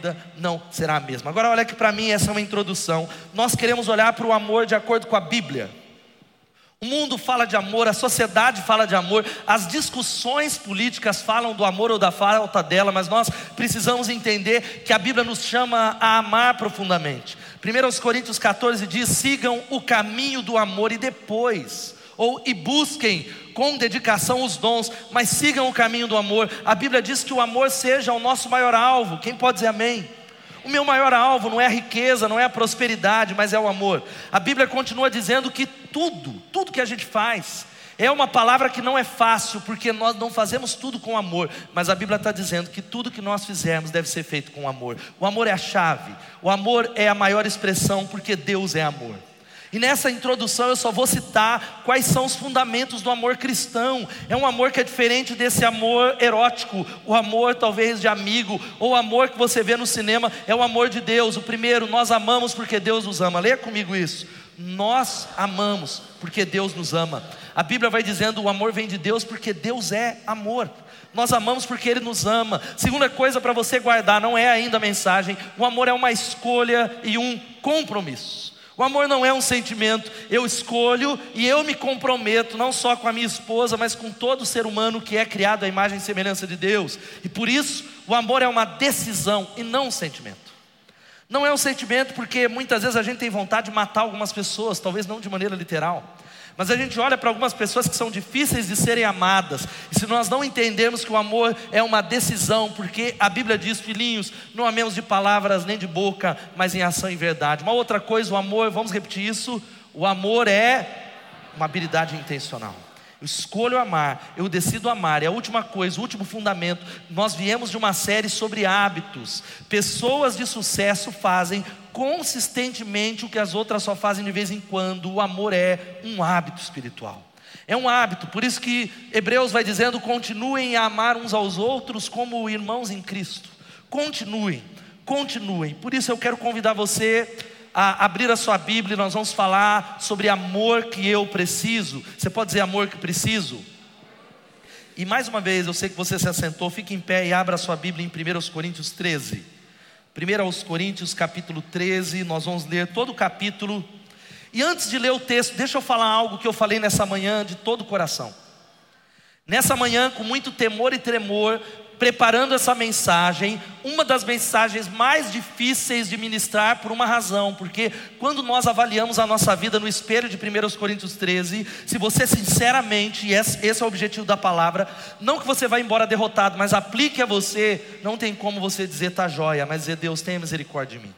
vida não será a mesma. Agora, olha que para mim essa é uma introdução. Nós queremos olhar para o amor de acordo com a Bíblia. O mundo fala de amor, a sociedade fala de amor, as discussões políticas falam do amor ou da falta dela, mas nós precisamos entender que a Bíblia nos chama a amar profundamente. 1 Coríntios 14 diz: sigam o caminho do amor e depois, ou e busquem com dedicação os dons, mas sigam o caminho do amor. A Bíblia diz que o amor seja o nosso maior alvo. Quem pode dizer amém? O meu maior alvo não é a riqueza, não é a prosperidade, mas é o amor. A Bíblia continua dizendo que tudo, tudo que a gente faz, é uma palavra que não é fácil, porque nós não fazemos tudo com amor, mas a Bíblia está dizendo que tudo que nós fizermos deve ser feito com amor. O amor é a chave, o amor é a maior expressão, porque Deus é amor. E nessa introdução eu só vou citar quais são os fundamentos do amor cristão. É um amor que é diferente desse amor erótico, o amor talvez de amigo, ou o amor que você vê no cinema, é o amor de Deus. O primeiro, nós amamos porque Deus nos ama. Leia comigo isso. Nós amamos porque Deus nos ama. A Bíblia vai dizendo: o amor vem de Deus porque Deus é amor. Nós amamos porque Ele nos ama. Segunda coisa para você guardar, não é ainda a mensagem: o amor é uma escolha e um compromisso. O amor não é um sentimento, eu escolho e eu me comprometo, não só com a minha esposa, mas com todo ser humano que é criado à imagem e semelhança de Deus. E por isso, o amor é uma decisão e não um sentimento. Não é um sentimento porque muitas vezes a gente tem vontade de matar algumas pessoas, talvez não de maneira literal. Mas a gente olha para algumas pessoas que são difíceis de serem amadas, e se nós não entendermos que o amor é uma decisão, porque a Bíblia diz, filhinhos, não amemos de palavras nem de boca, mas em ação e verdade. Uma outra coisa, o amor, vamos repetir isso: o amor é uma habilidade intencional. Eu escolho amar, eu decido amar. E a última coisa, o último fundamento, nós viemos de uma série sobre hábitos. Pessoas de sucesso fazem consistentemente o que as outras só fazem de vez em quando. O amor é um hábito espiritual. É um hábito, por isso que Hebreus vai dizendo: continuem a amar uns aos outros como irmãos em Cristo. Continuem, continuem. Por isso eu quero convidar você a abrir a sua Bíblia e nós vamos falar sobre amor que eu preciso. Você pode dizer amor que preciso? E mais uma vez, eu sei que você se assentou, fique em pé e abra a sua Bíblia em 1 Coríntios 13. 1 aos Coríntios, capítulo 13, nós vamos ler todo o capítulo. E antes de ler o texto, deixa eu falar algo que eu falei nessa manhã de todo o coração. Nessa manhã, com muito temor e tremor, preparando essa mensagem, uma das mensagens mais difíceis de ministrar por uma razão, porque quando nós avaliamos a nossa vida no espelho de 1 Coríntios 13, se você sinceramente, e esse é o objetivo da palavra, não que você vá embora derrotado, mas aplique a você, não tem como você dizer tá joia, mas dizer Deus tenha misericórdia de mim.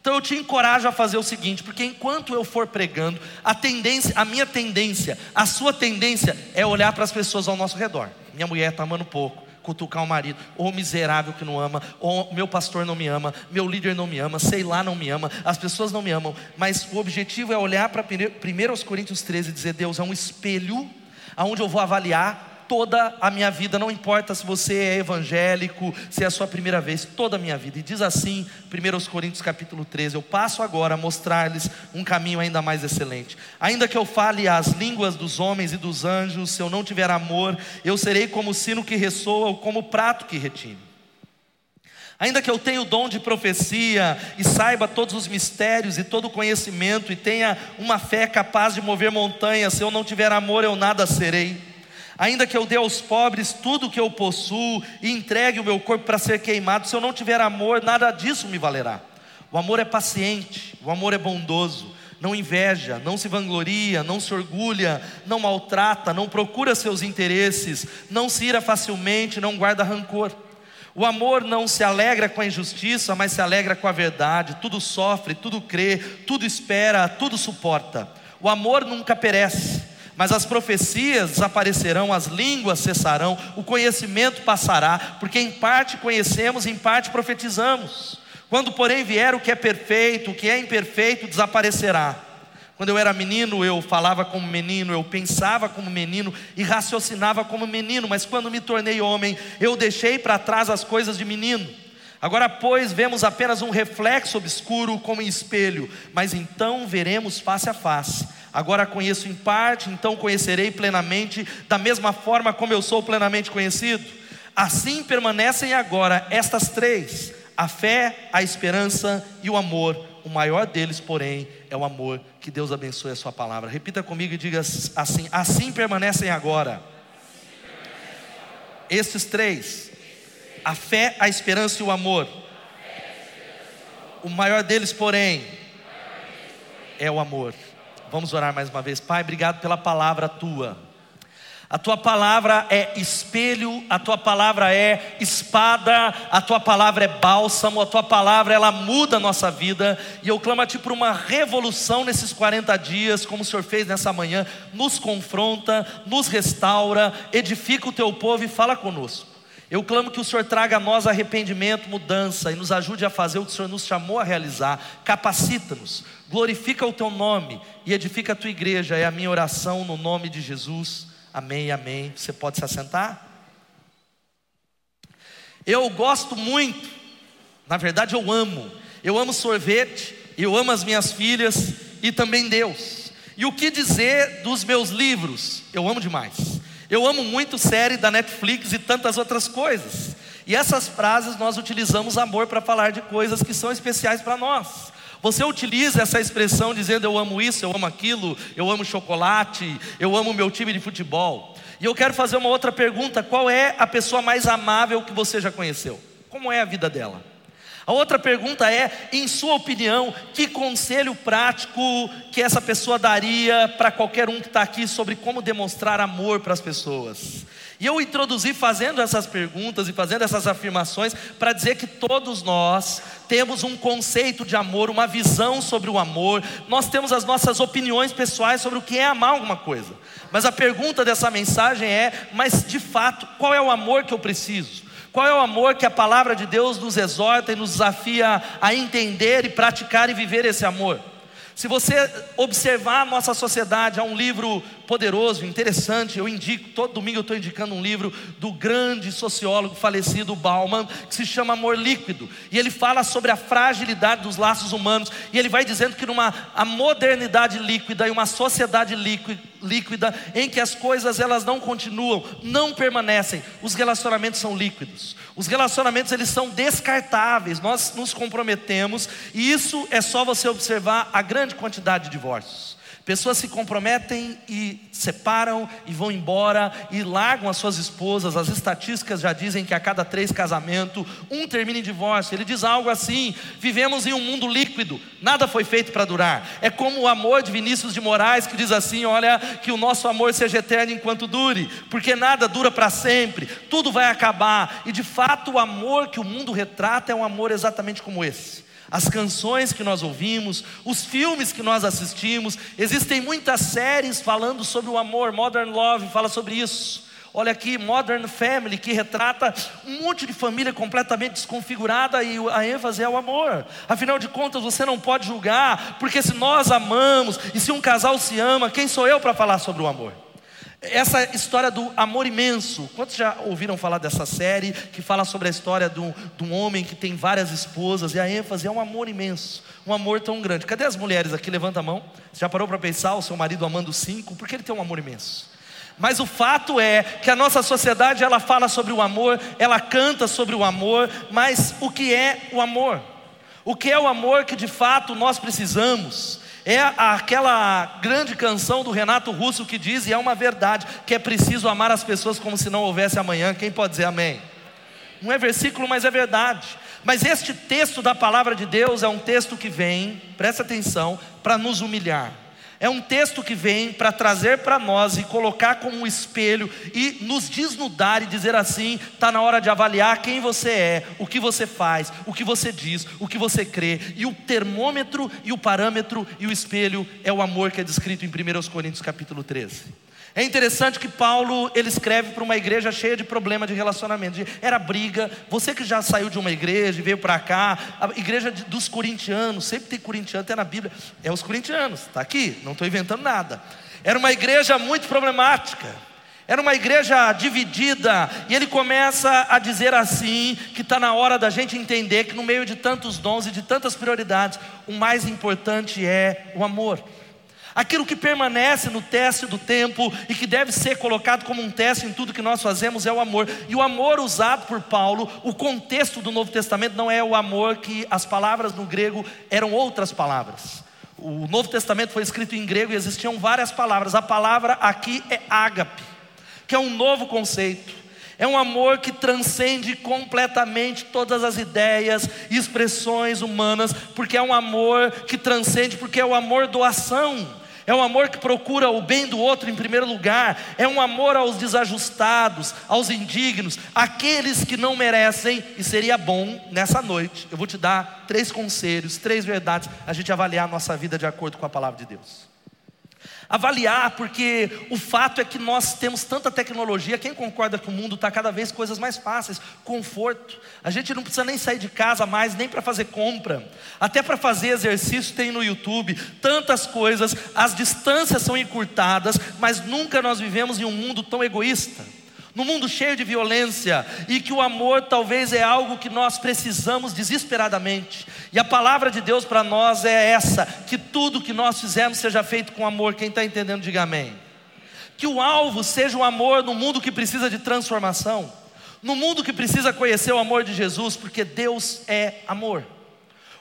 Então eu te encorajo a fazer o seguinte, porque enquanto eu for pregando, a tendência, a minha tendência, a sua tendência é olhar para as pessoas ao nosso redor. Minha mulher está amando pouco cutucar o marido, ou miserável que não ama, ou meu pastor não me ama, meu líder não me ama, sei lá não me ama, as pessoas não me amam, mas o objetivo é olhar para 1 Coríntios 13 e dizer: Deus é um espelho, aonde eu vou avaliar toda a minha vida, não importa se você é evangélico, se é a sua primeira vez, toda a minha vida. E diz assim, 1 Coríntios capítulo 13: Eu passo agora a mostrar-lhes um caminho ainda mais excelente. Ainda que eu fale as línguas dos homens e dos anjos, se eu não tiver amor, eu serei como o sino que ressoa ou como o prato que retine. Ainda que eu tenha o dom de profecia e saiba todos os mistérios e todo o conhecimento e tenha uma fé capaz de mover montanhas, se eu não tiver amor, eu nada serei. Ainda que eu dê aos pobres tudo o que eu possuo e entregue o meu corpo para ser queimado, se eu não tiver amor, nada disso me valerá. O amor é paciente, o amor é bondoso, não inveja, não se vangloria, não se orgulha, não maltrata, não procura seus interesses, não se ira facilmente, não guarda rancor. O amor não se alegra com a injustiça, mas se alegra com a verdade. Tudo sofre, tudo crê, tudo espera, tudo suporta. O amor nunca perece mas as profecias desaparecerão, as línguas cessarão, o conhecimento passará, porque em parte conhecemos, em parte profetizamos. Quando, porém, vier o que é perfeito, o que é imperfeito desaparecerá. Quando eu era menino, eu falava como menino, eu pensava como menino e raciocinava como menino, mas quando me tornei homem, eu deixei para trás as coisas de menino. Agora, pois, vemos apenas um reflexo obscuro como em espelho, mas então veremos face a face. Agora conheço em parte, então conhecerei plenamente, da mesma forma como eu sou plenamente conhecido. Assim permanecem agora estas três: A fé, a esperança e o amor. O maior deles, porém, é o amor. Que Deus abençoe a sua palavra. Repita comigo e diga assim: assim permanecem agora. Estes três: a fé, a esperança e o amor. O maior deles, porém, é o amor. Vamos orar mais uma vez. Pai, obrigado pela palavra tua. A tua palavra é espelho, a tua palavra é espada, a tua palavra é bálsamo, a tua palavra ela muda a nossa vida. E eu clamo a ti por uma revolução nesses 40 dias, como o Senhor fez nessa manhã, nos confronta, nos restaura, edifica o teu povo e fala conosco. Eu clamo que o Senhor traga a nós arrependimento, mudança e nos ajude a fazer o que o Senhor nos chamou a realizar. Capacita-nos, glorifica o teu nome e edifica a tua igreja. É a minha oração no nome de Jesus. Amém, amém. Você pode se assentar? Eu gosto muito, na verdade eu amo. Eu amo sorvete, eu amo as minhas filhas e também Deus. E o que dizer dos meus livros? Eu amo demais. Eu amo muito série da Netflix e tantas outras coisas. E essas frases nós utilizamos amor para falar de coisas que são especiais para nós. Você utiliza essa expressão dizendo eu amo isso, eu amo aquilo, eu amo chocolate, eu amo meu time de futebol. E eu quero fazer uma outra pergunta: qual é a pessoa mais amável que você já conheceu? Como é a vida dela? A outra pergunta é, em sua opinião, que conselho prático que essa pessoa daria para qualquer um que está aqui sobre como demonstrar amor para as pessoas? E eu introduzi fazendo essas perguntas e fazendo essas afirmações para dizer que todos nós temos um conceito de amor, uma visão sobre o amor, nós temos as nossas opiniões pessoais sobre o que é amar alguma coisa. Mas a pergunta dessa mensagem é: mas de fato, qual é o amor que eu preciso? Qual é o amor que a palavra de Deus nos exorta e nos desafia a entender e praticar e viver esse amor? Se você observar a nossa sociedade, há um livro poderoso, interessante, eu indico, todo domingo eu estou indicando um livro do grande sociólogo falecido Bauman, que se chama Amor Líquido, e ele fala sobre a fragilidade dos laços humanos, e ele vai dizendo que numa a modernidade líquida e uma sociedade líquida, em que as coisas elas não continuam, não permanecem, os relacionamentos são líquidos. Os relacionamentos eles são descartáveis. Nós nos comprometemos e isso é só você observar a grande quantidade de divórcios. Pessoas se comprometem e separam e vão embora e largam as suas esposas. As estatísticas já dizem que a cada três casamentos, um termina em divórcio. Ele diz algo assim: vivemos em um mundo líquido, nada foi feito para durar. É como o amor de Vinícius de Moraes, que diz assim: olha, que o nosso amor seja eterno enquanto dure, porque nada dura para sempre, tudo vai acabar. E de fato, o amor que o mundo retrata é um amor exatamente como esse as canções que nós ouvimos, os filmes que nós assistimos, existem muitas séries falando sobre o amor, Modern Love fala sobre isso. Olha aqui, Modern Family, que retrata um monte de família completamente desconfigurada e a ênfase é o amor. Afinal de contas, você não pode julgar, porque se nós amamos e se um casal se ama, quem sou eu para falar sobre o amor? Essa história do amor imenso. Quantos já ouviram falar dessa série que fala sobre a história de um, homem que tem várias esposas e a ênfase é um amor imenso, um amor tão grande. Cadê as mulheres aqui? Levanta a mão. Você já parou para pensar o seu marido amando cinco? Porque ele tem um amor imenso. Mas o fato é que a nossa sociedade ela fala sobre o amor, ela canta sobre o amor, mas o que é o amor? O que é o amor que de fato nós precisamos? É aquela grande canção do Renato Russo que diz, e é uma verdade, que é preciso amar as pessoas como se não houvesse amanhã. Quem pode dizer amém? Não é versículo, mas é verdade. Mas este texto da palavra de Deus é um texto que vem, presta atenção, para nos humilhar. É um texto que vem para trazer para nós e colocar como um espelho e nos desnudar e dizer assim: está na hora de avaliar quem você é, o que você faz, o que você diz, o que você crê. E o termômetro e o parâmetro e o espelho é o amor que é descrito em 1 Coríntios capítulo 13. É interessante que Paulo ele escreve para uma igreja cheia de problema de relacionamento. Era briga. Você que já saiu de uma igreja e veio para cá, a igreja dos corintianos, sempre tem corintiano até na Bíblia. É os corintianos, está aqui, não estou inventando nada. Era uma igreja muito problemática. Era uma igreja dividida, e ele começa a dizer assim: que está na hora da gente entender que no meio de tantos dons e de tantas prioridades, o mais importante é o amor. Aquilo que permanece no teste do tempo e que deve ser colocado como um teste em tudo que nós fazemos é o amor. E o amor usado por Paulo, o contexto do Novo Testamento não é o amor que as palavras no grego eram outras palavras. O Novo Testamento foi escrito em grego e existiam várias palavras. A palavra aqui é ágape, que é um novo conceito. É um amor que transcende completamente todas as ideias e expressões humanas, porque é um amor que transcende, porque é o amor doação. É um amor que procura o bem do outro em primeiro lugar. É um amor aos desajustados, aos indignos, aqueles que não merecem. E seria bom nessa noite, eu vou te dar três conselhos, três verdades, a gente avaliar a nossa vida de acordo com a palavra de Deus avaliar, porque o fato é que nós temos tanta tecnologia, quem concorda que o mundo está cada vez coisas mais fáceis, conforto. A gente não precisa nem sair de casa mais, nem para fazer compra, até para fazer exercício tem no YouTube, tantas coisas, as distâncias são encurtadas, mas nunca nós vivemos em um mundo tão egoísta no mundo cheio de violência, e que o amor talvez é algo que nós precisamos desesperadamente. E a palavra de Deus para nós é essa: que tudo que nós fizermos seja feito com amor. Quem está entendendo, diga amém. Que o alvo seja o amor no mundo que precisa de transformação, no mundo que precisa conhecer o amor de Jesus, porque Deus é amor.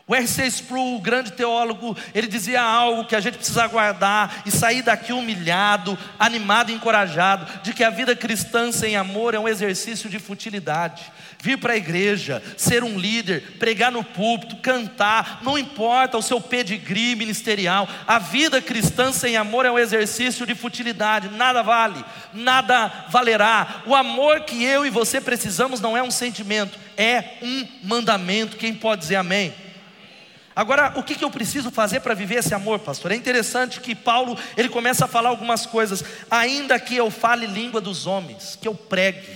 O R.C. Sproul, o grande teólogo, ele dizia algo que a gente precisa guardar e sair daqui humilhado, animado e encorajado, de que a vida cristã sem amor é um exercício de futilidade. Vir para a igreja, ser um líder, pregar no púlpito, cantar, não importa o seu pedigree ministerial, a vida cristã sem amor é um exercício de futilidade, nada vale, nada valerá. O amor que eu e você precisamos não é um sentimento, é um mandamento. Quem pode dizer amém? Agora, o que, que eu preciso fazer para viver esse amor, pastor? É interessante que Paulo ele começa a falar algumas coisas. Ainda que eu fale língua dos homens, que eu pregue,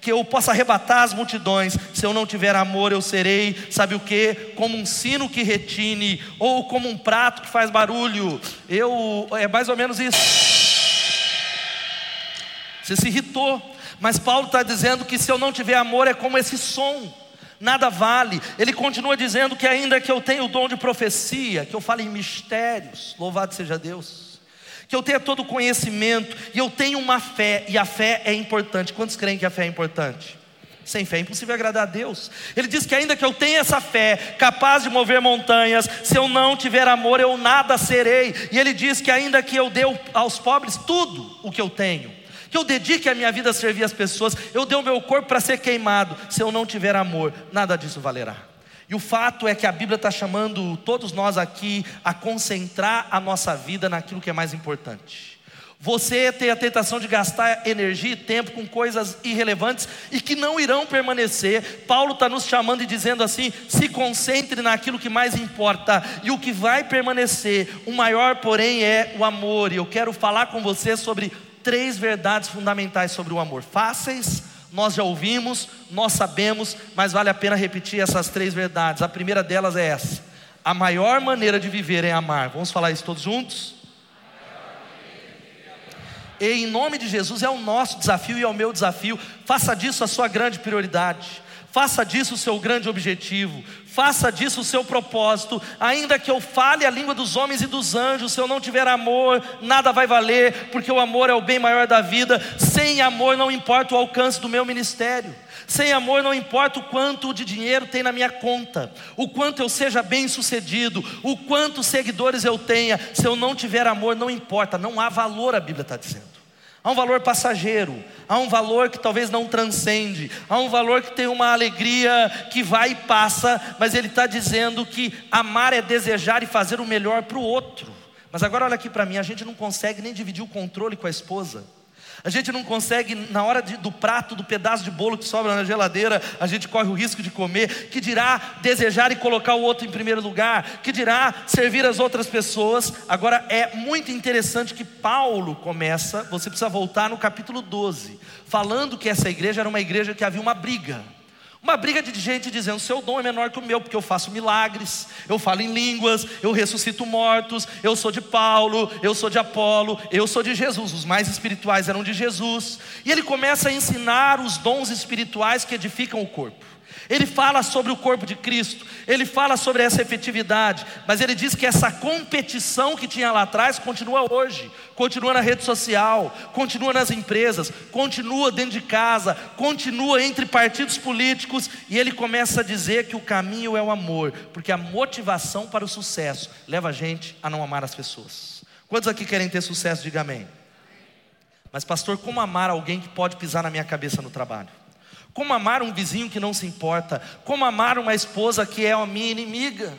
que eu possa arrebatar as multidões, se eu não tiver amor, eu serei, sabe o que? Como um sino que retine, ou como um prato que faz barulho. Eu é mais ou menos isso. Você se irritou, mas Paulo está dizendo que se eu não tiver amor, é como esse som nada vale. Ele continua dizendo que, ainda que eu tenha o dom de profecia, que eu fale em mistérios, louvado seja Deus, que eu tenha todo o conhecimento, e eu tenho uma fé, e a fé é importante. Quantos creem que a fé é importante? Sem fé é impossível agradar a Deus. Ele diz que ainda que eu tenha essa fé, capaz de mover montanhas, se eu não tiver amor, eu nada serei. E ele diz que ainda que eu dê aos pobres tudo o que eu tenho, que eu dedique a minha vida a servir as pessoas, eu dei o meu corpo para ser queimado. Se eu não tiver amor, nada disso valerá. E o fato é que a Bíblia está chamando todos nós aqui a concentrar a nossa vida naquilo que é mais importante. Você tem a tentação de gastar energia e tempo com coisas irrelevantes e que não irão permanecer. Paulo está nos chamando e dizendo assim: se concentre naquilo que mais importa, e o que vai permanecer, o maior, porém, é o amor. E eu quero falar com você sobre três verdades fundamentais sobre o amor. Fáceis, nós já ouvimos, nós sabemos, mas vale a pena repetir essas três verdades. A primeira delas é essa: a maior maneira de viver é amar. Vamos falar isso todos juntos? E em nome de Jesus é o nosso desafio e é o meu desafio. Faça disso a sua grande prioridade. Faça disso o seu grande objetivo, faça disso o seu propósito. Ainda que eu fale a língua dos homens e dos anjos, se eu não tiver amor, nada vai valer, porque o amor é o bem maior da vida. Sem amor, não importa o alcance do meu ministério. Sem amor, não importa o quanto de dinheiro tem na minha conta, o quanto eu seja bem sucedido, o quanto seguidores eu tenha. Se eu não tiver amor, não importa, não há valor, a Bíblia está dizendo. Há um valor passageiro, há um valor que talvez não transcende, há um valor que tem uma alegria que vai e passa, mas ele está dizendo que amar é desejar e fazer o melhor para o outro. Mas agora olha aqui para mim, a gente não consegue nem dividir o controle com a esposa. A gente não consegue, na hora de, do prato, do pedaço de bolo que sobra na geladeira, a gente corre o risco de comer. Que dirá desejar e colocar o outro em primeiro lugar? Que dirá servir as outras pessoas? Agora é muito interessante que Paulo começa, você precisa voltar no capítulo 12, falando que essa igreja era uma igreja que havia uma briga. Uma briga de gente dizendo: seu dom é menor que o meu, porque eu faço milagres, eu falo em línguas, eu ressuscito mortos, eu sou de Paulo, eu sou de Apolo, eu sou de Jesus. Os mais espirituais eram de Jesus. E ele começa a ensinar os dons espirituais que edificam o corpo. Ele fala sobre o corpo de Cristo, ele fala sobre essa efetividade, mas ele diz que essa competição que tinha lá atrás continua hoje, continua na rede social, continua nas empresas, continua dentro de casa, continua entre partidos políticos, e ele começa a dizer que o caminho é o amor, porque a motivação para o sucesso leva a gente a não amar as pessoas. Quantos aqui querem ter sucesso? Diga amém. Mas, pastor, como amar alguém que pode pisar na minha cabeça no trabalho? Como amar um vizinho que não se importa? Como amar uma esposa que é a minha inimiga?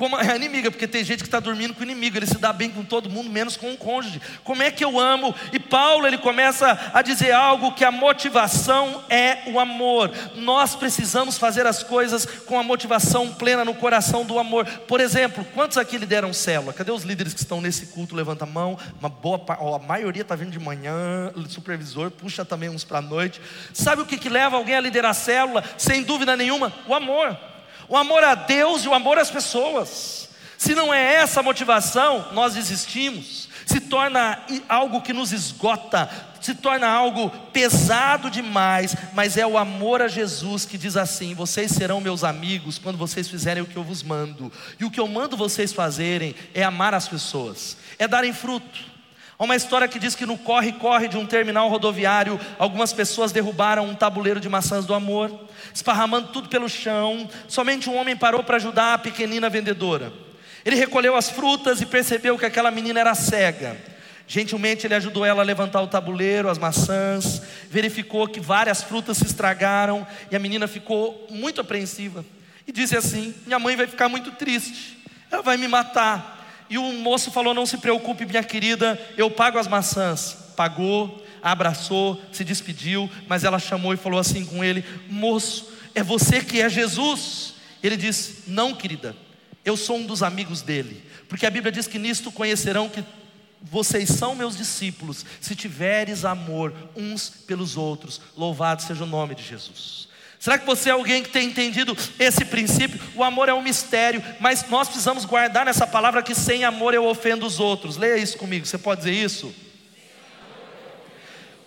Como é inimiga, porque tem gente que está dormindo com o inimigo, ele se dá bem com todo mundo, menos com o cônjuge. Como é que eu amo? E Paulo ele começa a dizer algo que a motivação é o amor. Nós precisamos fazer as coisas com a motivação plena no coração do amor. Por exemplo, quantos aqui lideram célula? Cadê os líderes que estão nesse culto? Levanta a mão. Uma boa, a maioria está vindo de manhã. Supervisor puxa também uns para a noite. Sabe o que, que leva alguém a liderar célula? Sem dúvida nenhuma, o amor o amor a Deus e o amor às pessoas. Se não é essa a motivação, nós desistimos, se torna algo que nos esgota, se torna algo pesado demais, mas é o amor a Jesus que diz assim: vocês serão meus amigos quando vocês fizerem o que eu vos mando, e o que eu mando vocês fazerem é amar as pessoas, é darem fruto. Há uma história que diz que no corre-corre de um terminal rodoviário, algumas pessoas derrubaram um tabuleiro de maçãs do amor, esparramando tudo pelo chão. Somente um homem parou para ajudar a pequenina vendedora. Ele recolheu as frutas e percebeu que aquela menina era cega. Gentilmente ele ajudou ela a levantar o tabuleiro, as maçãs, verificou que várias frutas se estragaram e a menina ficou muito apreensiva. E disse assim: Minha mãe vai ficar muito triste, ela vai me matar. E o moço falou: Não se preocupe, minha querida, eu pago as maçãs. Pagou, abraçou, se despediu, mas ela chamou e falou assim com ele: Moço, é você que é Jesus? Ele disse: Não, querida, eu sou um dos amigos dele, porque a Bíblia diz que nisto conhecerão que vocês são meus discípulos, se tiveres amor uns pelos outros. Louvado seja o nome de Jesus. Será que você é alguém que tem entendido esse princípio? O amor é um mistério, mas nós precisamos guardar nessa palavra que sem amor eu ofendo os outros. Leia isso comigo, você pode dizer isso?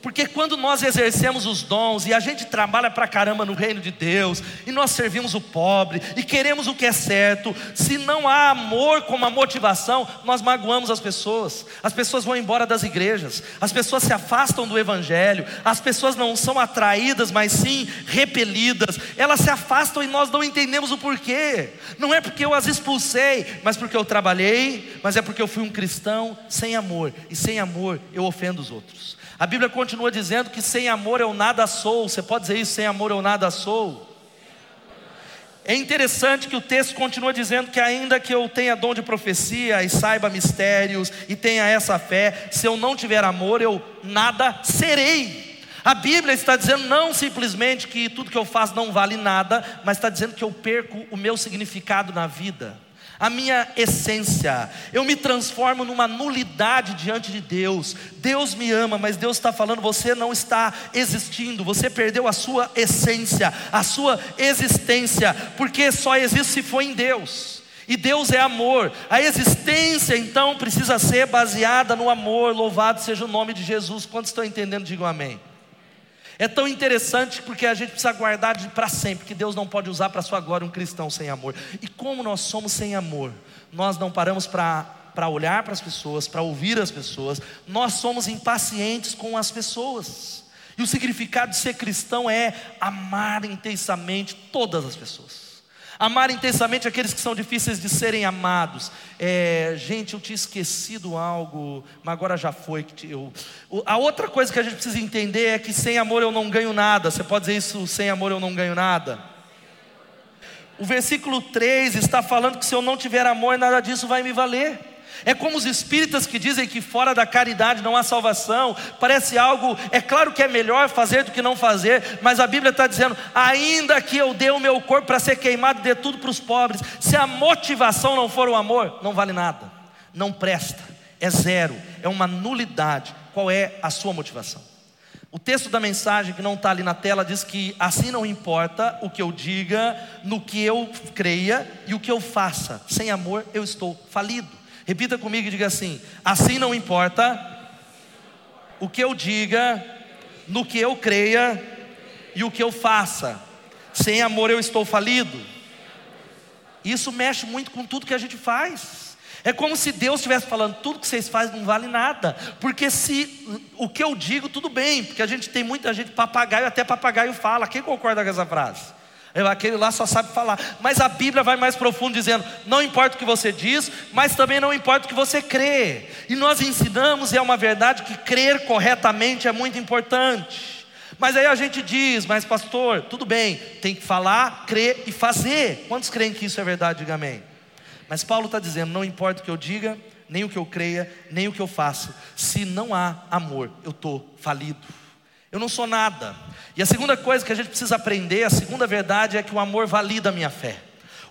Porque quando nós exercemos os dons e a gente trabalha para caramba no reino de Deus, e nós servimos o pobre e queremos o que é certo, se não há amor como a motivação, nós magoamos as pessoas. As pessoas vão embora das igrejas, as pessoas se afastam do evangelho, as pessoas não são atraídas, mas sim repelidas. Elas se afastam e nós não entendemos o porquê. Não é porque eu as expulsei, mas porque eu trabalhei, mas é porque eu fui um cristão sem amor, e sem amor eu ofendo os outros. A Bíblia continua dizendo que sem amor eu nada sou. Você pode dizer isso? Sem amor eu nada sou. É interessante que o texto continua dizendo que, ainda que eu tenha dom de profecia e saiba mistérios e tenha essa fé, se eu não tiver amor, eu nada serei. A Bíblia está dizendo não simplesmente que tudo que eu faço não vale nada, mas está dizendo que eu perco o meu significado na vida a minha essência, eu me transformo numa nulidade diante de Deus. Deus me ama, mas Deus está falando: você não está existindo, você perdeu a sua essência, a sua existência, porque só existe se for em Deus. E Deus é amor, a existência então precisa ser baseada no amor. Louvado seja o nome de Jesus. Quantos estão entendendo? Digam amém. É tão interessante porque a gente precisa guardar para sempre, que Deus não pode usar para sua glória um cristão sem amor. E como nós somos sem amor, nós não paramos para para olhar para as pessoas, para ouvir as pessoas, nós somos impacientes com as pessoas. E o significado de ser cristão é amar intensamente todas as pessoas. Amar intensamente aqueles que são difíceis de serem amados. É, gente, eu tinha esquecido algo, mas agora já foi. Eu... A outra coisa que a gente precisa entender é que sem amor eu não ganho nada. Você pode dizer isso, sem amor eu não ganho nada? O versículo 3 está falando que se eu não tiver amor, nada disso vai me valer. É como os espíritas que dizem que fora da caridade não há salvação. Parece algo, é claro que é melhor fazer do que não fazer, mas a Bíblia está dizendo: ainda que eu dê o meu corpo para ser queimado, dê tudo para os pobres. Se a motivação não for o amor, não vale nada, não presta, é zero, é uma nulidade. Qual é a sua motivação? O texto da mensagem que não está ali na tela diz que assim não importa o que eu diga, no que eu creia e o que eu faça, sem amor eu estou falido. Repita comigo e diga assim: assim não importa o que eu diga, no que eu creia e o que eu faça. Sem amor eu estou falido. Isso mexe muito com tudo que a gente faz. É como se Deus estivesse falando: tudo que vocês fazem não vale nada. Porque se o que eu digo, tudo bem. Porque a gente tem muita gente, papagaio, até papagaio fala. Quem concorda com essa frase? Aquele lá só sabe falar. Mas a Bíblia vai mais profundo, dizendo: não importa o que você diz, mas também não importa o que você crê. E nós ensinamos, e é uma verdade, que crer corretamente é muito importante. Mas aí a gente diz, mas pastor, tudo bem, tem que falar, crer e fazer. Quantos creem que isso é verdade? Diga amém. Mas Paulo está dizendo: não importa o que eu diga, nem o que eu creia, nem o que eu faço, se não há amor, eu estou falido. Eu não sou nada. E a segunda coisa que a gente precisa aprender, a segunda verdade é que o amor valida a minha fé.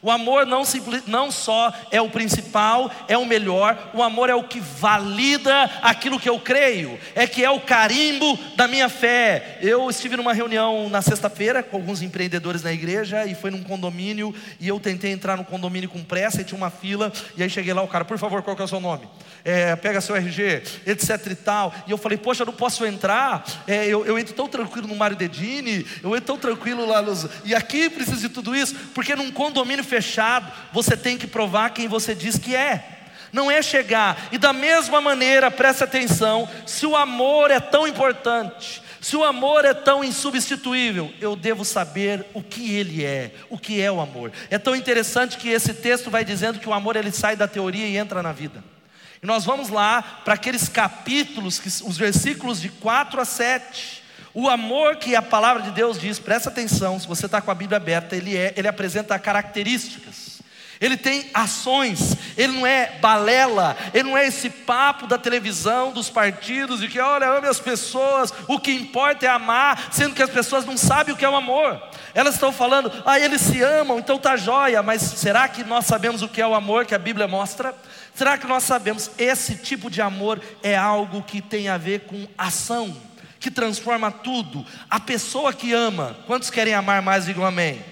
O amor não, não só é o principal, é o melhor, o amor é o que valida aquilo que eu creio, é que é o carimbo da minha fé. Eu estive numa reunião na sexta-feira com alguns empreendedores na igreja e foi num condomínio e eu tentei entrar no condomínio com pressa e tinha uma fila e aí cheguei lá, o cara, por favor, qual que é o seu nome? É, pega seu RG, etc e tal. E eu falei, poxa, eu não posso entrar, é, eu, eu, entro tão tranquilo no Mário Dedini, eu entro tão tranquilo lá nos... E aqui precisa de tudo isso, porque num condomínio fechado, você tem que provar quem você diz que é. Não é chegar, e da mesma maneira, preste atenção: se o amor é tão importante, se o amor é tão insubstituível, eu devo saber o que ele é, o que é o amor. É tão interessante que esse texto vai dizendo que o amor ele sai da teoria e entra na vida. E nós vamos lá para aqueles capítulos, os versículos de 4 a 7. O amor que a palavra de Deus diz, presta atenção, se você está com a Bíblia aberta, ele, é, ele apresenta características. Ele tem ações, ele não é balela, ele não é esse papo da televisão, dos partidos, de que olha, ame as pessoas, o que importa é amar, sendo que as pessoas não sabem o que é o amor. Elas estão falando, ah, eles se amam, então tá jóia, mas será que nós sabemos o que é o amor que a Bíblia mostra? Será que nós sabemos esse tipo de amor é algo que tem a ver com ação? Que transforma tudo. A pessoa que ama, quantos querem amar mais, digam amém.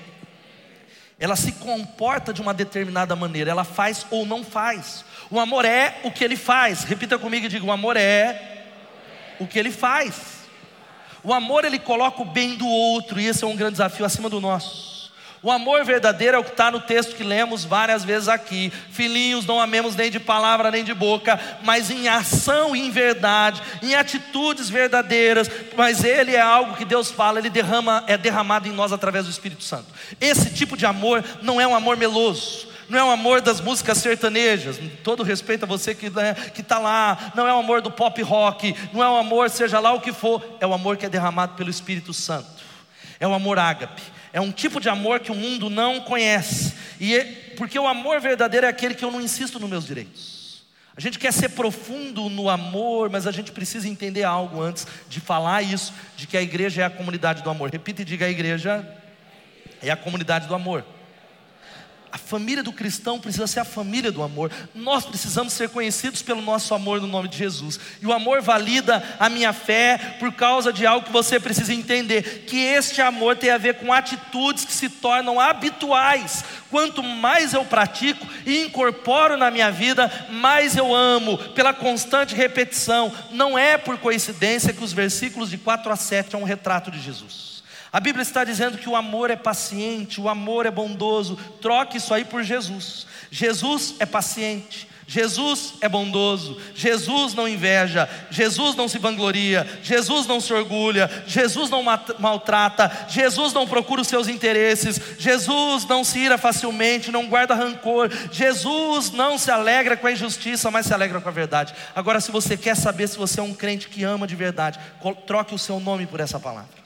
Ela se comporta de uma determinada maneira, ela faz ou não faz. O amor é o que ele faz. Repita comigo e diga: o amor é o que ele faz. O amor ele coloca o bem do outro, e esse é um grande desafio acima do nosso. O amor verdadeiro é o que está no texto que lemos várias vezes aqui. Filhinhos, não amemos nem de palavra nem de boca, mas em ação e em verdade, em atitudes verdadeiras. Mas ele é algo que Deus fala, ele derrama, é derramado em nós através do Espírito Santo. Esse tipo de amor não é um amor meloso não é o amor das músicas sertanejas, todo respeito a você que né, está lá, não é o amor do pop rock, não é o amor, seja lá o que for, é o amor que é derramado pelo Espírito Santo, é o amor ágape, é um tipo de amor que o mundo não conhece. E é, porque o amor verdadeiro é aquele que eu não insisto nos meus direitos. A gente quer ser profundo no amor, mas a gente precisa entender algo antes de falar isso, de que a igreja é a comunidade do amor. Repita e diga: a igreja é a comunidade do amor. A família do cristão precisa ser a família do amor. Nós precisamos ser conhecidos pelo nosso amor no nome de Jesus. E o amor valida a minha fé por causa de algo que você precisa entender: que este amor tem a ver com atitudes que se tornam habituais. Quanto mais eu pratico e incorporo na minha vida, mais eu amo, pela constante repetição. Não é por coincidência que os versículos de 4 a 7 é um retrato de Jesus. A Bíblia está dizendo que o amor é paciente, o amor é bondoso. Troque isso aí por Jesus. Jesus é paciente, Jesus é bondoso, Jesus não inveja, Jesus não se vangloria, Jesus não se orgulha, Jesus não maltrata, Jesus não procura os seus interesses, Jesus não se ira facilmente, não guarda rancor, Jesus não se alegra com a injustiça, mas se alegra com a verdade. Agora, se você quer saber se você é um crente que ama de verdade, troque o seu nome por essa palavra.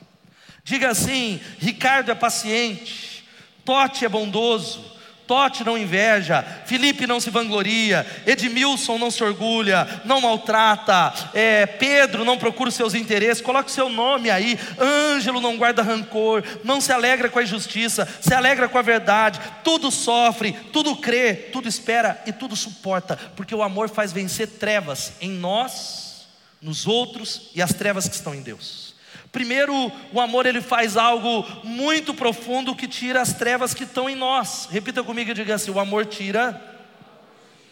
Diga assim: Ricardo é paciente, Tote é bondoso, Tote não inveja, Felipe não se vangloria, Edmilson não se orgulha, não maltrata, é, Pedro não procura os seus interesses, coloque seu nome aí, Ângelo não guarda rancor, não se alegra com a injustiça, se alegra com a verdade, tudo sofre, tudo crê, tudo espera e tudo suporta, porque o amor faz vencer trevas em nós, nos outros e as trevas que estão em Deus. Primeiro, o amor ele faz algo muito profundo que tira as trevas que estão em nós. Repita comigo e diga assim: o amor tira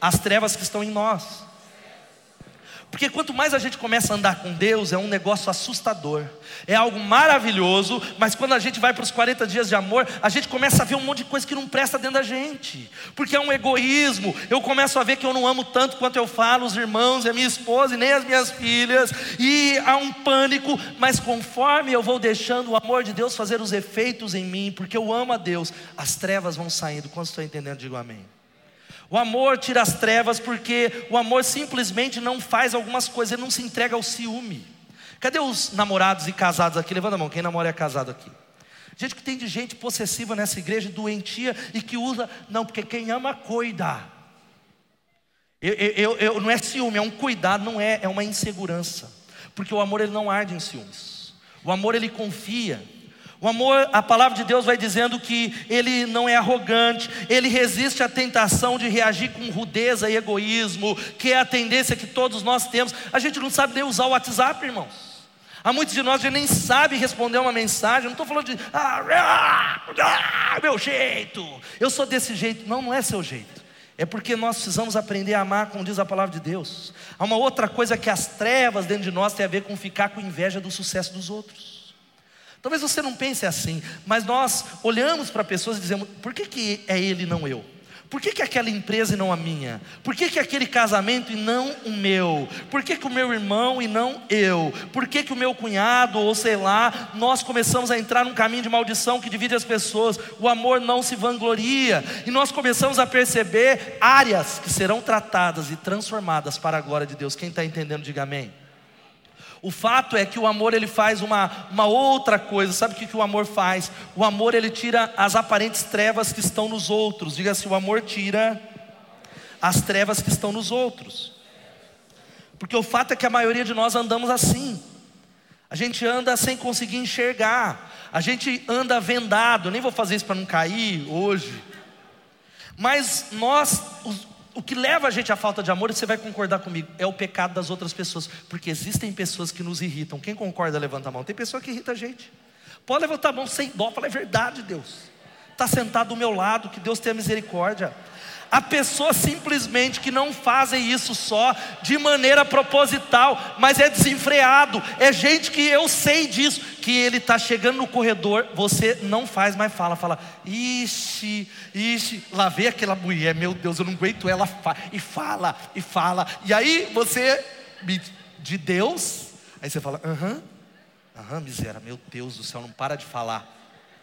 as trevas que estão em nós. Porque quanto mais a gente começa a andar com Deus, é um negócio assustador, é algo maravilhoso, mas quando a gente vai para os 40 dias de amor, a gente começa a ver um monte de coisa que não presta dentro da gente, porque é um egoísmo. Eu começo a ver que eu não amo tanto quanto eu falo, os irmãos, a minha esposa, e nem as minhas filhas, e há um pânico, mas conforme eu vou deixando o amor de Deus fazer os efeitos em mim, porque eu amo a Deus, as trevas vão saindo. Quando estou entendendo, digo amém. O amor tira as trevas porque o amor simplesmente não faz algumas coisas, ele não se entrega ao ciúme. Cadê os namorados e casados aqui? Levanta a mão, quem namora é casado aqui. Gente que tem de gente possessiva nessa igreja, doentia e que usa, não, porque quem ama cuida. Eu, eu, eu, não é ciúme, é um cuidado, não é, é uma insegurança. Porque o amor ele não arde em ciúmes. O amor ele confia. O amor, a palavra de Deus vai dizendo que ele não é arrogante, ele resiste à tentação de reagir com rudeza e egoísmo, que é a tendência que todos nós temos. A gente não sabe nem usar o WhatsApp, irmãos. Há muitos de nós que nem sabe responder uma mensagem. Não estou falando de ah, ah, ah, meu jeito, eu sou desse jeito. Não, não é seu jeito. É porque nós precisamos aprender a amar, como diz a palavra de Deus. Há uma outra coisa que as trevas dentro de nós tem a ver com ficar com inveja do sucesso dos outros. Talvez você não pense assim, mas nós olhamos para pessoas e dizemos: por que, que é ele e não eu? Por que, que aquela empresa e não a minha? Por que, que aquele casamento e não o meu? Por que, que o meu irmão e não eu? Por que, que o meu cunhado, ou sei lá, nós começamos a entrar num caminho de maldição que divide as pessoas? O amor não se vangloria, e nós começamos a perceber áreas que serão tratadas e transformadas para a glória de Deus. Quem está entendendo, diga amém. O fato é que o amor ele faz uma, uma outra coisa. Sabe o que, que o amor faz? O amor ele tira as aparentes trevas que estão nos outros. Diga assim: o amor tira as trevas que estão nos outros. Porque o fato é que a maioria de nós andamos assim. A gente anda sem conseguir enxergar. A gente anda vendado. Eu nem vou fazer isso para não cair hoje. Mas nós, o que leva a gente à falta de amor, e você vai concordar comigo, é o pecado das outras pessoas, porque existem pessoas que nos irritam. Quem concorda, levanta a mão. Tem pessoa que irrita a gente. Pode levantar a mão sem dó, fala, é verdade, Deus. Está sentado do meu lado, que Deus tenha misericórdia. Há pessoas simplesmente que não fazem isso só de maneira proposital, mas é desenfreado. É gente que eu sei disso, que ele está chegando no corredor, você não faz, mas fala, fala, ixi, ixi, lá vem aquela mulher, meu Deus, eu não aguento ela, e fala, e fala, e aí você, de Deus, aí você fala, aham, aham, miséria, meu Deus do céu, não para de falar.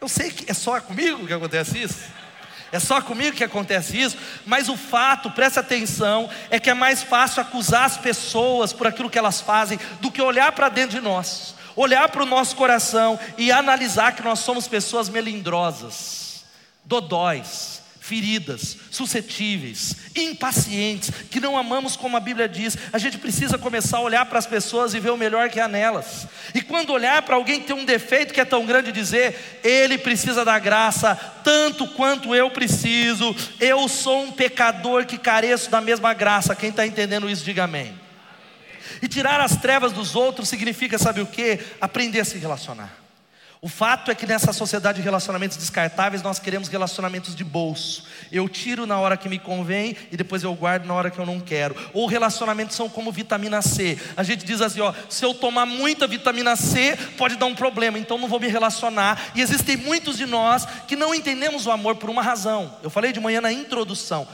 Eu sei que é só comigo que acontece isso. É só comigo que acontece isso, mas o fato, presta atenção, é que é mais fácil acusar as pessoas por aquilo que elas fazem do que olhar para dentro de nós, olhar para o nosso coração e analisar que nós somos pessoas melindrosas, dodóis, feridas, suscetíveis, impacientes, que não amamos como a Bíblia diz. A gente precisa começar a olhar para as pessoas e ver o melhor que há nelas. E quando olhar para alguém que tem um defeito que é tão grande, dizer: ele precisa da graça tanto quanto eu preciso. Eu sou um pecador que careço da mesma graça. Quem está entendendo isso, diga amém. E tirar as trevas dos outros significa, sabe o que? Aprender a se relacionar. O fato é que nessa sociedade de relacionamentos descartáveis, nós queremos relacionamentos de bolso. Eu tiro na hora que me convém e depois eu guardo na hora que eu não quero. Ou relacionamentos são como vitamina C. A gente diz assim: ó, se eu tomar muita vitamina C, pode dar um problema, então não vou me relacionar. E existem muitos de nós que não entendemos o amor por uma razão. Eu falei de manhã na introdução.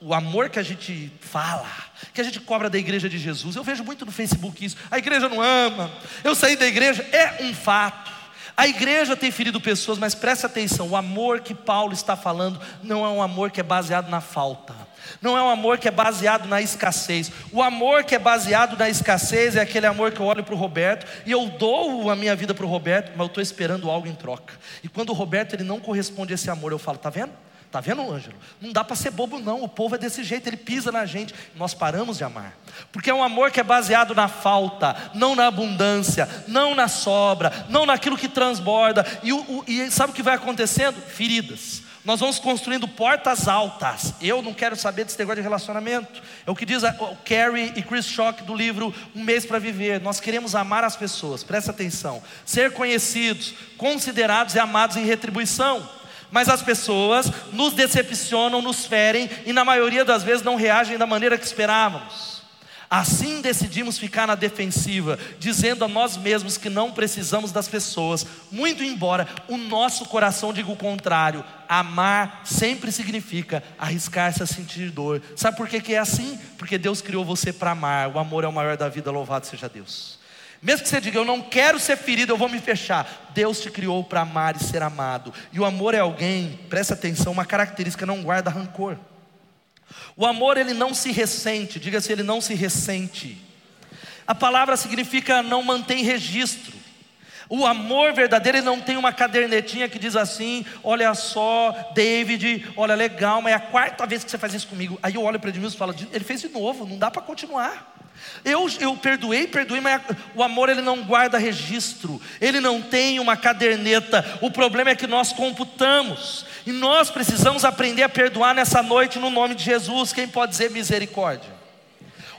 O amor que a gente fala, que a gente cobra da igreja de Jesus. Eu vejo muito no Facebook isso. A igreja não ama. Eu saí da igreja, é um fato. A igreja tem ferido pessoas, mas preste atenção: o amor que Paulo está falando não é um amor que é baseado na falta, não é um amor que é baseado na escassez. O amor que é baseado na escassez é aquele amor que eu olho para o Roberto e eu dou a minha vida para o Roberto, mas eu estou esperando algo em troca. E quando o Roberto ele não corresponde a esse amor, eu falo: está vendo? Está vendo, Ângelo? Não dá para ser bobo, não. O povo é desse jeito, ele pisa na gente. Nós paramos de amar. Porque é um amor que é baseado na falta, não na abundância, não na sobra, não naquilo que transborda. E, o, e sabe o que vai acontecendo? Feridas. Nós vamos construindo portas altas. Eu não quero saber desse negócio de relacionamento. É o que diz o Carrie e Chris Schock do livro Um Mês para Viver. Nós queremos amar as pessoas, presta atenção. Ser conhecidos, considerados e amados em retribuição mas as pessoas nos decepcionam, nos ferem e na maioria das vezes não reagem da maneira que esperávamos. Assim decidimos ficar na defensiva, dizendo a nós mesmos que não precisamos das pessoas, muito embora o nosso coração diga o contrário. Amar sempre significa arriscar-se a sentir dor. Sabe por que, que é assim? Porque Deus criou você para amar. O amor é o maior da vida, louvado seja Deus. Mesmo que você diga, eu não quero ser ferido, eu vou me fechar. Deus te criou para amar e ser amado. E o amor é alguém, presta atenção, uma característica não guarda rancor. O amor ele não se ressente, diga-se ele não se ressente. A palavra significa não mantém registro. O amor verdadeiro ele não tem uma cadernetinha que diz assim: olha só, David, olha legal, mas é a quarta vez que você faz isso comigo. Aí eu olho para Edmilson e falo: ele fez de novo, não dá para continuar. Eu, eu perdoei, perdoei, mas o amor ele não guarda registro, ele não tem uma caderneta. O problema é que nós computamos, e nós precisamos aprender a perdoar nessa noite no nome de Jesus. Quem pode dizer misericórdia?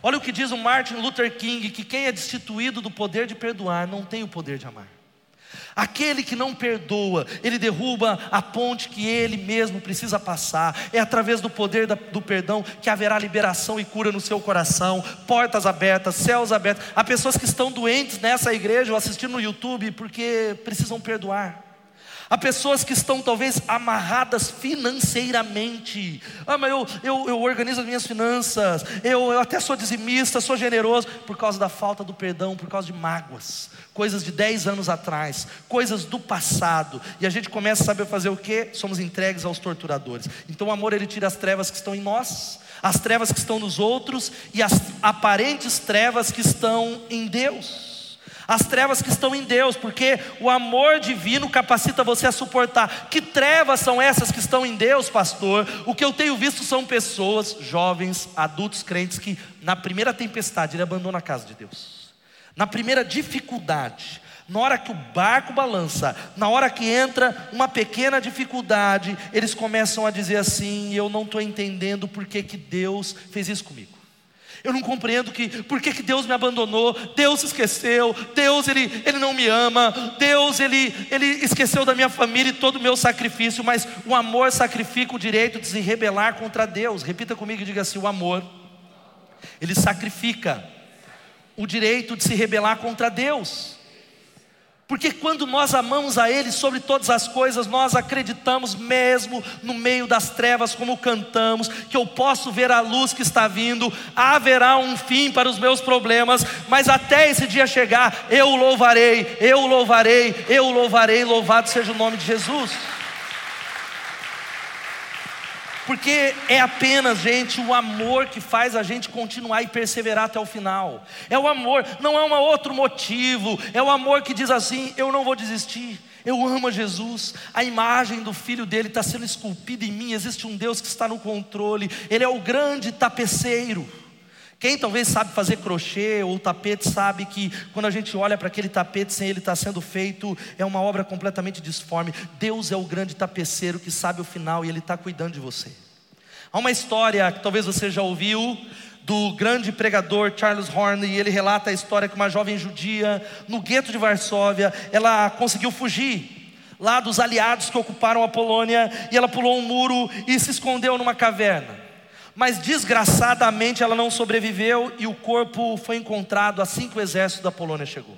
Olha o que diz o Martin Luther King: que quem é destituído do poder de perdoar não tem o poder de amar. Aquele que não perdoa, ele derruba a ponte que ele mesmo precisa passar. É através do poder do perdão que haverá liberação e cura no seu coração, portas abertas, céus abertos. Há pessoas que estão doentes nessa igreja ou assistindo no YouTube porque precisam perdoar. Há pessoas que estão talvez amarradas financeiramente. Ah, mas eu, eu, eu organizo as minhas finanças, eu, eu até sou dizimista, sou generoso, por causa da falta do perdão, por causa de mágoas, coisas de 10 anos atrás, coisas do passado. E a gente começa a saber fazer o que? Somos entregues aos torturadores. Então o amor ele tira as trevas que estão em nós, as trevas que estão nos outros e as aparentes trevas que estão em Deus as trevas que estão em Deus, porque o amor divino capacita você a suportar. Que trevas são essas que estão em Deus, pastor? O que eu tenho visto são pessoas, jovens, adultos crentes, que na primeira tempestade ele abandona a casa de Deus, na primeira dificuldade, na hora que o barco balança, na hora que entra uma pequena dificuldade, eles começam a dizer assim: Eu não estou entendendo por que, que Deus fez isso comigo. Eu não compreendo que por que, que Deus me abandonou, Deus esqueceu, Deus ele, ele não me ama, Deus ele, ele esqueceu da minha família e todo o meu sacrifício, mas o amor sacrifica o direito de se rebelar contra Deus. Repita comigo e diga assim: o amor, ele sacrifica o direito de se rebelar contra Deus. Porque quando nós amamos a Ele sobre todas as coisas, nós acreditamos mesmo no meio das trevas, como cantamos, que eu posso ver a luz que está vindo, haverá um fim para os meus problemas, mas até esse dia chegar, eu louvarei, eu louvarei, eu louvarei, louvado seja o nome de Jesus. Porque é apenas, gente, o amor que faz a gente continuar e perseverar até o final. É o amor, não há um outro motivo. É o amor que diz assim: eu não vou desistir. Eu amo a Jesus, a imagem do filho dele está sendo esculpida em mim. Existe um Deus que está no controle, Ele é o grande tapeceiro. Quem talvez sabe fazer crochê ou tapete sabe que quando a gente olha para aquele tapete sem ele estar tá sendo feito, é uma obra completamente disforme. Deus é o grande tapeceiro que sabe o final e ele está cuidando de você. Há uma história que talvez você já ouviu do grande pregador Charles Horn, e ele relata a história que uma jovem judia no gueto de Varsóvia, ela conseguiu fugir lá dos aliados que ocuparam a Polônia, e ela pulou um muro e se escondeu numa caverna. Mas desgraçadamente ela não sobreviveu e o corpo foi encontrado assim que o exército da Polônia chegou.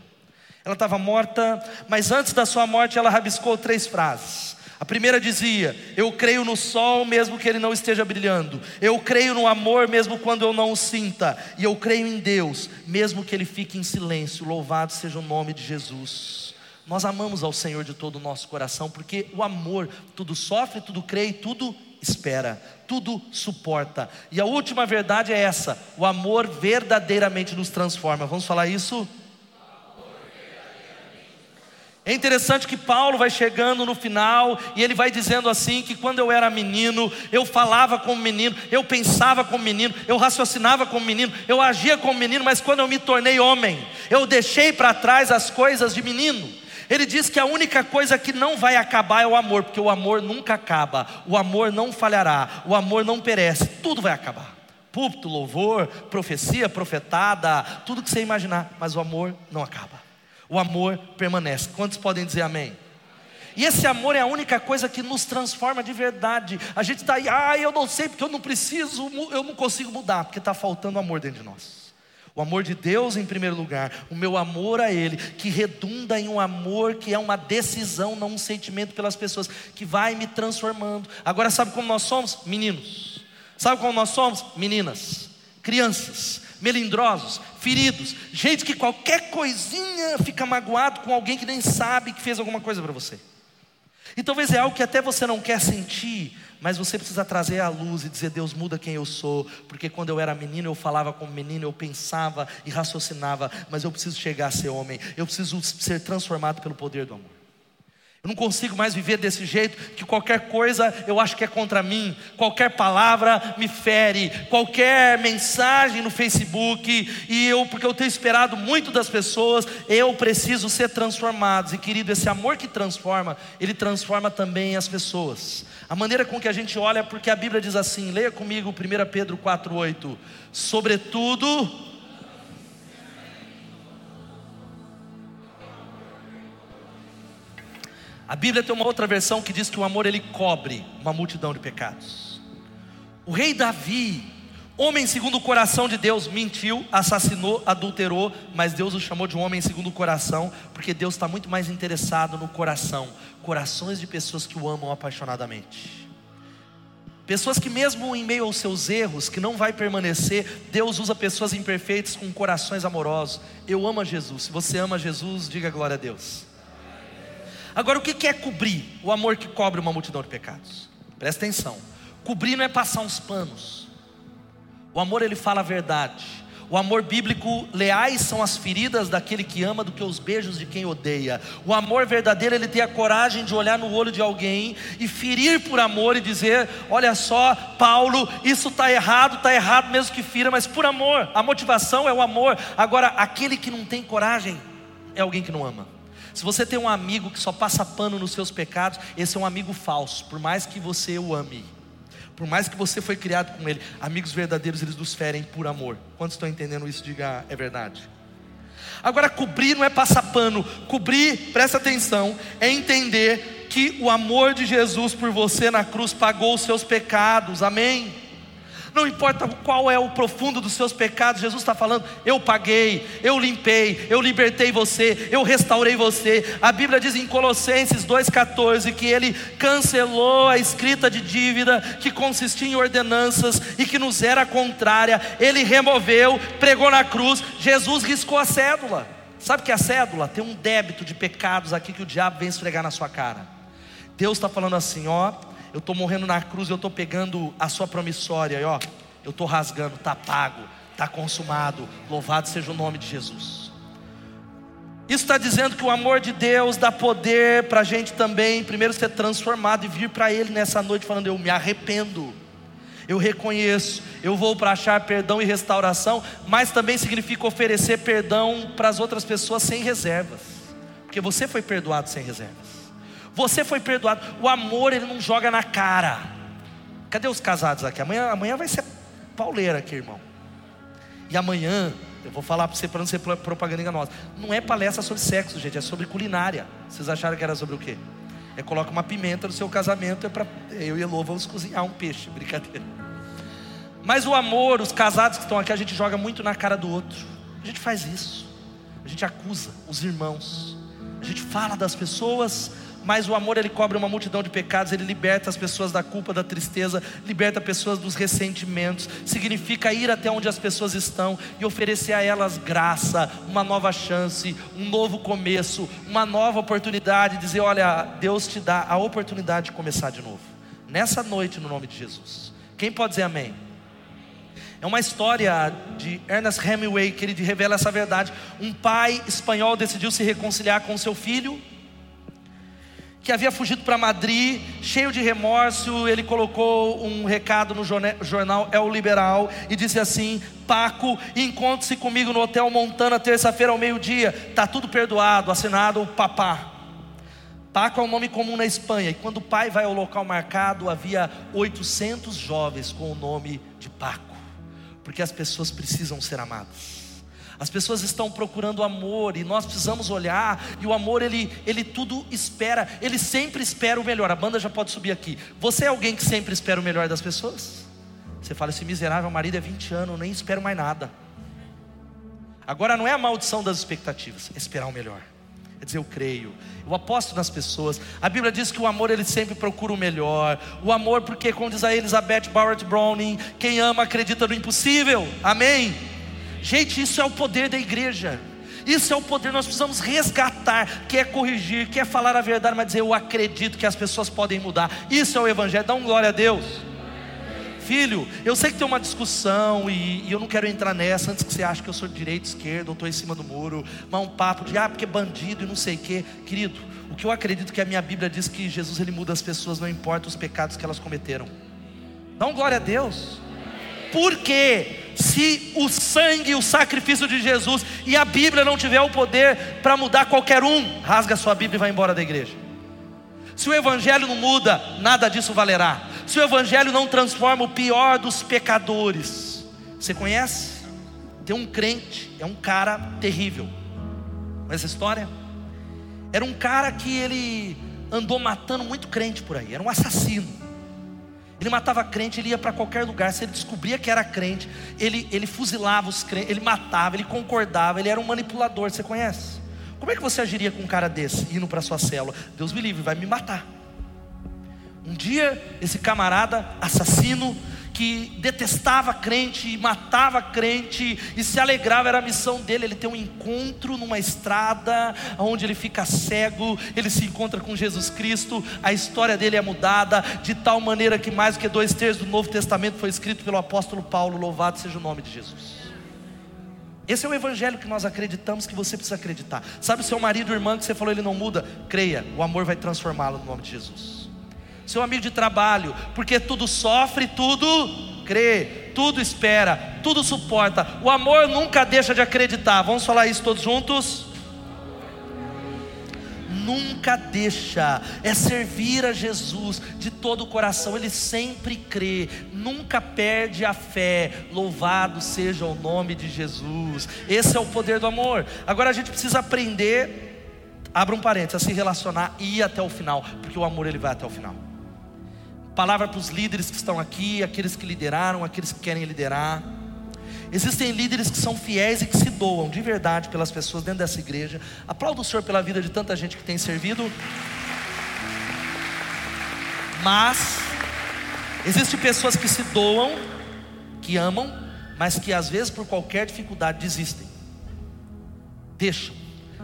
Ela estava morta, mas antes da sua morte ela rabiscou três frases. A primeira dizia: Eu creio no sol mesmo que ele não esteja brilhando. Eu creio no amor mesmo quando eu não o sinta. E eu creio em Deus mesmo que ele fique em silêncio. Louvado seja o nome de Jesus. Nós amamos ao Senhor de todo o nosso coração, porque o amor tudo sofre, tudo crê e tudo espera, tudo suporta. E a última verdade é essa: o amor verdadeiramente nos transforma. Vamos falar isso? É interessante que Paulo vai chegando no final e ele vai dizendo assim: que quando eu era menino, eu falava como menino, eu pensava como menino, eu raciocinava como menino, eu agia como menino, mas quando eu me tornei homem, eu deixei para trás as coisas de menino. Ele diz que a única coisa que não vai acabar é o amor, porque o amor nunca acaba, o amor não falhará, o amor não perece, tudo vai acabar. Púlpito, louvor, profecia, profetada, tudo que você imaginar, mas o amor não acaba. O amor permanece. Quantos podem dizer amém? E esse amor é a única coisa que nos transforma de verdade. A gente está aí, ah, eu não sei porque eu não preciso, eu não consigo mudar, porque está faltando amor dentro de nós. O amor de Deus em primeiro lugar, o meu amor a Ele, que redunda em um amor que é uma decisão, não um sentimento pelas pessoas, que vai me transformando. Agora, sabe como nós somos? Meninos. Sabe como nós somos? Meninas, crianças, melindrosos, feridos, gente que qualquer coisinha fica magoado com alguém que nem sabe que fez alguma coisa para você. E talvez é algo que até você não quer sentir, mas você precisa trazer à luz e dizer: Deus, muda quem eu sou, porque quando eu era menino eu falava como menino, eu pensava e raciocinava, mas eu preciso chegar a ser homem, eu preciso ser transformado pelo poder do amor. Eu não consigo mais viver desse jeito, que qualquer coisa eu acho que é contra mim, qualquer palavra me fere, qualquer mensagem no Facebook, e eu, porque eu tenho esperado muito das pessoas, eu preciso ser transformado. E querido, esse amor que transforma, ele transforma também as pessoas. A maneira com que a gente olha, porque a Bíblia diz assim, leia comigo 1 Pedro 4,8: Sobretudo, A Bíblia tem uma outra versão que diz que o amor ele cobre uma multidão de pecados. O rei Davi, homem segundo o coração de Deus, mentiu, assassinou, adulterou, mas Deus o chamou de um homem segundo o coração, porque Deus está muito mais interessado no coração, corações de pessoas que o amam apaixonadamente. Pessoas que mesmo em meio aos seus erros, que não vai permanecer, Deus usa pessoas imperfeitas com corações amorosos. Eu amo a Jesus. Se você ama Jesus, diga glória a Deus. Agora, o que é cobrir? O amor que cobre uma multidão de pecados. Presta atenção. Cobrir não é passar uns panos. O amor ele fala a verdade. O amor bíblico, leais são as feridas daquele que ama do que os beijos de quem odeia. O amor verdadeiro, ele tem a coragem de olhar no olho de alguém e ferir por amor e dizer: Olha só, Paulo, isso está errado, está errado mesmo que fira, mas por amor. A motivação é o amor. Agora, aquele que não tem coragem é alguém que não ama. Se você tem um amigo que só passa pano nos seus pecados, esse é um amigo falso, por mais que você o ame. Por mais que você foi criado com ele, amigos verdadeiros eles nos ferem por amor. Quantos estão entendendo isso? Diga, é verdade. Agora, cobrir não é passar pano, cobrir, presta atenção, é entender que o amor de Jesus por você na cruz pagou os seus pecados, amém? Não importa qual é o profundo dos seus pecados, Jesus está falando: eu paguei, eu limpei, eu libertei você, eu restaurei você. A Bíblia diz em Colossenses 2,14 que ele cancelou a escrita de dívida que consistia em ordenanças e que nos era contrária, ele removeu, pregou na cruz, Jesus riscou a cédula. Sabe que a cédula tem um débito de pecados aqui que o diabo vem esfregar na sua cara. Deus está falando assim: ó eu estou morrendo na cruz, eu estou pegando a sua promissória, e ó, eu estou rasgando, está pago, está consumado, louvado seja o nome de Jesus. Isso está dizendo que o amor de Deus dá poder para a gente também, primeiro ser transformado e vir para Ele nessa noite falando: Eu me arrependo, eu reconheço, eu vou para achar perdão e restauração, mas também significa oferecer perdão para as outras pessoas sem reservas, porque você foi perdoado sem reservas. Você foi perdoado. O amor ele não joga na cara. Cadê os casados aqui? Amanhã, amanhã vai ser pauleira aqui, irmão. E amanhã, eu vou falar para você para não ser propaganda enganosa. Não é palestra sobre sexo, gente, é sobre culinária. Vocês acharam que era sobre o quê? É coloca uma pimenta no seu casamento, é para eu e Elô vamos cozinhar um peixe, brincadeira. Mas o amor, os casados que estão aqui, a gente joga muito na cara do outro. A gente faz isso. A gente acusa os irmãos. A gente fala das pessoas mas o amor ele cobre uma multidão de pecados, ele liberta as pessoas da culpa, da tristeza, liberta pessoas dos ressentimentos. Significa ir até onde as pessoas estão e oferecer a elas graça, uma nova chance, um novo começo, uma nova oportunidade, dizer, olha, Deus te dá a oportunidade de começar de novo. Nessa noite no nome de Jesus. Quem pode dizer amém? É uma história de Ernest Hemingway que ele revela essa verdade. Um pai espanhol decidiu se reconciliar com seu filho que havia fugido para Madrid, cheio de remorso, ele colocou um recado no jornal El Liberal e disse assim: Paco, encontre-se comigo no Hotel Montana terça-feira ao meio-dia, tá tudo perdoado, assinado o papá. Paco é um nome comum na Espanha, e quando o pai vai ao local marcado, havia 800 jovens com o nome de Paco, porque as pessoas precisam ser amadas. As pessoas estão procurando amor e nós precisamos olhar e o amor ele ele tudo espera, ele sempre espera o melhor. A banda já pode subir aqui. Você é alguém que sempre espera o melhor das pessoas? Você fala esse miserável marido é 20 anos, nem espero mais nada. Agora não é a maldição das expectativas, é esperar o melhor. É dizer, eu creio, eu aposto nas pessoas. A Bíblia diz que o amor ele sempre procura o melhor. O amor, porque, como diz a Elizabeth Barrett Browning, quem ama acredita no impossível. Amém? Gente, isso é o poder da igreja. Isso é o poder, nós precisamos resgatar, quer corrigir, quer falar a verdade, mas dizer eu acredito que as pessoas podem mudar. Isso é o Evangelho, dá um glória a Deus. Filho, eu sei que tem uma discussão e, e, eu não quero entrar nessa antes que você ache que eu sou de direita, esquerda, ou estou em cima do muro, mas um papo de ah, porque é bandido e não sei o quê. Querido, o que eu acredito que a minha Bíblia diz que Jesus ele muda as pessoas, não importa os pecados que elas cometeram. Dá um glória a Deus. Porque se o sangue o sacrifício de Jesus e a Bíblia não tiver o poder para mudar qualquer um, rasga sua Bíblia e vai embora da igreja. Se o Evangelho não muda, nada disso valerá. Se o Evangelho não transforma o pior dos pecadores, você conhece? Tem um crente, é um cara terrível. Essa história? Era um cara que ele andou matando muito crente por aí, era um assassino. Ele matava crente, ele ia para qualquer lugar. Se ele descobria que era crente, ele, ele fuzilava os crentes, ele matava, ele concordava, ele era um manipulador. Você conhece? Como é que você agiria com um cara desse, indo para sua célula? Deus me livre, vai me matar. Um dia, esse camarada assassino, que detestava crente matava crente e se alegrava, era a missão dele. Ele tem um encontro numa estrada onde ele fica cego, ele se encontra com Jesus Cristo, a história dele é mudada de tal maneira que mais do que dois terços do Novo Testamento foi escrito pelo apóstolo Paulo. Louvado seja o nome de Jesus. Esse é o evangelho que nós acreditamos que você precisa acreditar. Sabe o seu marido, irmã, que você falou ele não muda? Creia, o amor vai transformá-lo no nome de Jesus seu amigo de trabalho, porque tudo sofre, tudo crê, tudo espera, tudo suporta. O amor nunca deixa de acreditar. Vamos falar isso todos juntos? Nunca deixa, é servir a Jesus de todo o coração, ele sempre crê, nunca perde a fé. Louvado seja o nome de Jesus, esse é o poder do amor. Agora a gente precisa aprender, abra um parênteses, a se relacionar e ir até o final, porque o amor ele vai até o final. Palavra para os líderes que estão aqui, aqueles que lideraram, aqueles que querem liderar. Existem líderes que são fiéis e que se doam de verdade pelas pessoas dentro dessa igreja. Aplaudo o Senhor pela vida de tanta gente que tem servido. Mas existem pessoas que se doam, que amam, mas que às vezes por qualquer dificuldade desistem. Deixam,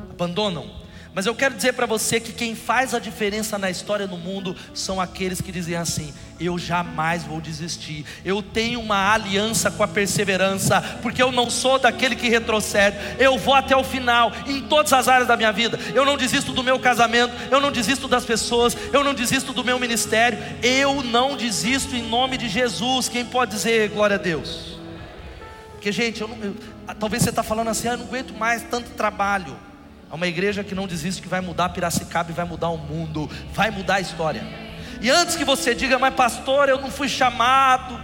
abandonam, mas eu quero dizer para você que quem faz a diferença na história no mundo são aqueles que dizem assim: eu jamais vou desistir. Eu tenho uma aliança com a perseverança, porque eu não sou daquele que retrocede. Eu vou até o final em todas as áreas da minha vida. Eu não desisto do meu casamento, eu não desisto das pessoas, eu não desisto do meu ministério. Eu não desisto em nome de Jesus. Quem pode dizer glória a Deus? Porque gente, eu não, eu, talvez você está falando assim, ah, eu não aguento mais tanto trabalho. É uma igreja que não desiste, que vai mudar Piracicaba e vai mudar o mundo, vai mudar a história. E antes que você diga, mas pastor, eu não fui chamado,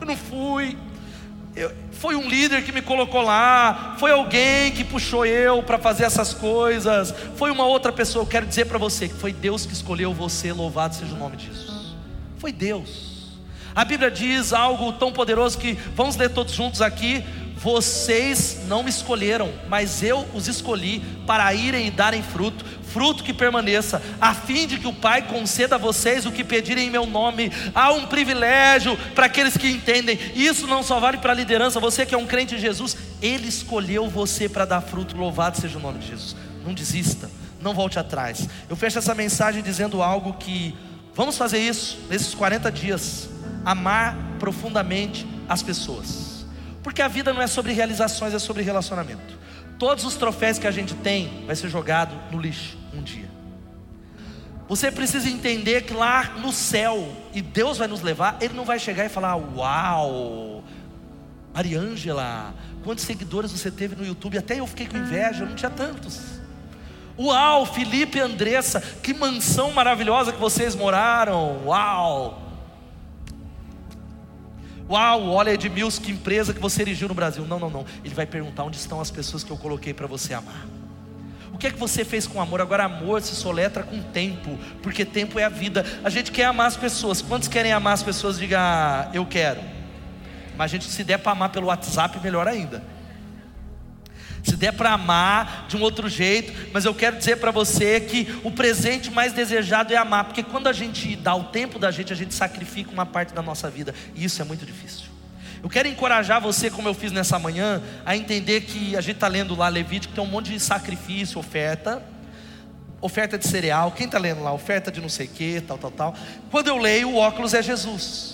eu não fui. Eu, foi um líder que me colocou lá, foi alguém que puxou eu para fazer essas coisas, foi uma outra pessoa. Eu quero dizer para você que foi Deus que escolheu você, louvado seja o nome Jesus. Foi Deus. A Bíblia diz algo tão poderoso que vamos ler todos juntos aqui. Vocês não me escolheram, mas eu os escolhi para irem e darem fruto, fruto que permaneça, a fim de que o Pai conceda a vocês o que pedirem em meu nome. Há um privilégio para aqueles que entendem. Isso não só vale para a liderança, você que é um crente em Jesus, Ele escolheu você para dar fruto. Louvado seja o nome de Jesus. Não desista, não volte atrás. Eu fecho essa mensagem dizendo algo que vamos fazer isso nesses 40 dias. Amar profundamente as pessoas. Porque a vida não é sobre realizações, é sobre relacionamento. Todos os troféus que a gente tem vai ser jogado no lixo um dia. Você precisa entender que lá no céu, e Deus vai nos levar, Ele não vai chegar e falar: Uau, Mariângela, quantos seguidores você teve no YouTube? Até eu fiquei com inveja, eu não tinha tantos. Uau, Felipe e Andressa, que mansão maravilhosa que vocês moraram. Uau, Uau, olha Edmilson, que empresa que você erigiu no Brasil. Não, não, não. Ele vai perguntar onde estão as pessoas que eu coloquei para você amar. O que é que você fez com amor? Agora, amor se soletra com tempo, porque tempo é a vida. A gente quer amar as pessoas. Quantos querem amar as pessoas? Diga, ah, eu quero. Mas a gente, se der para amar pelo WhatsApp, melhor ainda. Se der para amar de um outro jeito, mas eu quero dizer para você que o presente mais desejado é amar, porque quando a gente dá o tempo da gente, a gente sacrifica uma parte da nossa vida, e isso é muito difícil. Eu quero encorajar você, como eu fiz nessa manhã, a entender que a gente está lendo lá Levítico, tem um monte de sacrifício, oferta, oferta de cereal. Quem está lendo lá? Oferta de não sei o que, tal, tal, tal. Quando eu leio, o óculos é Jesus.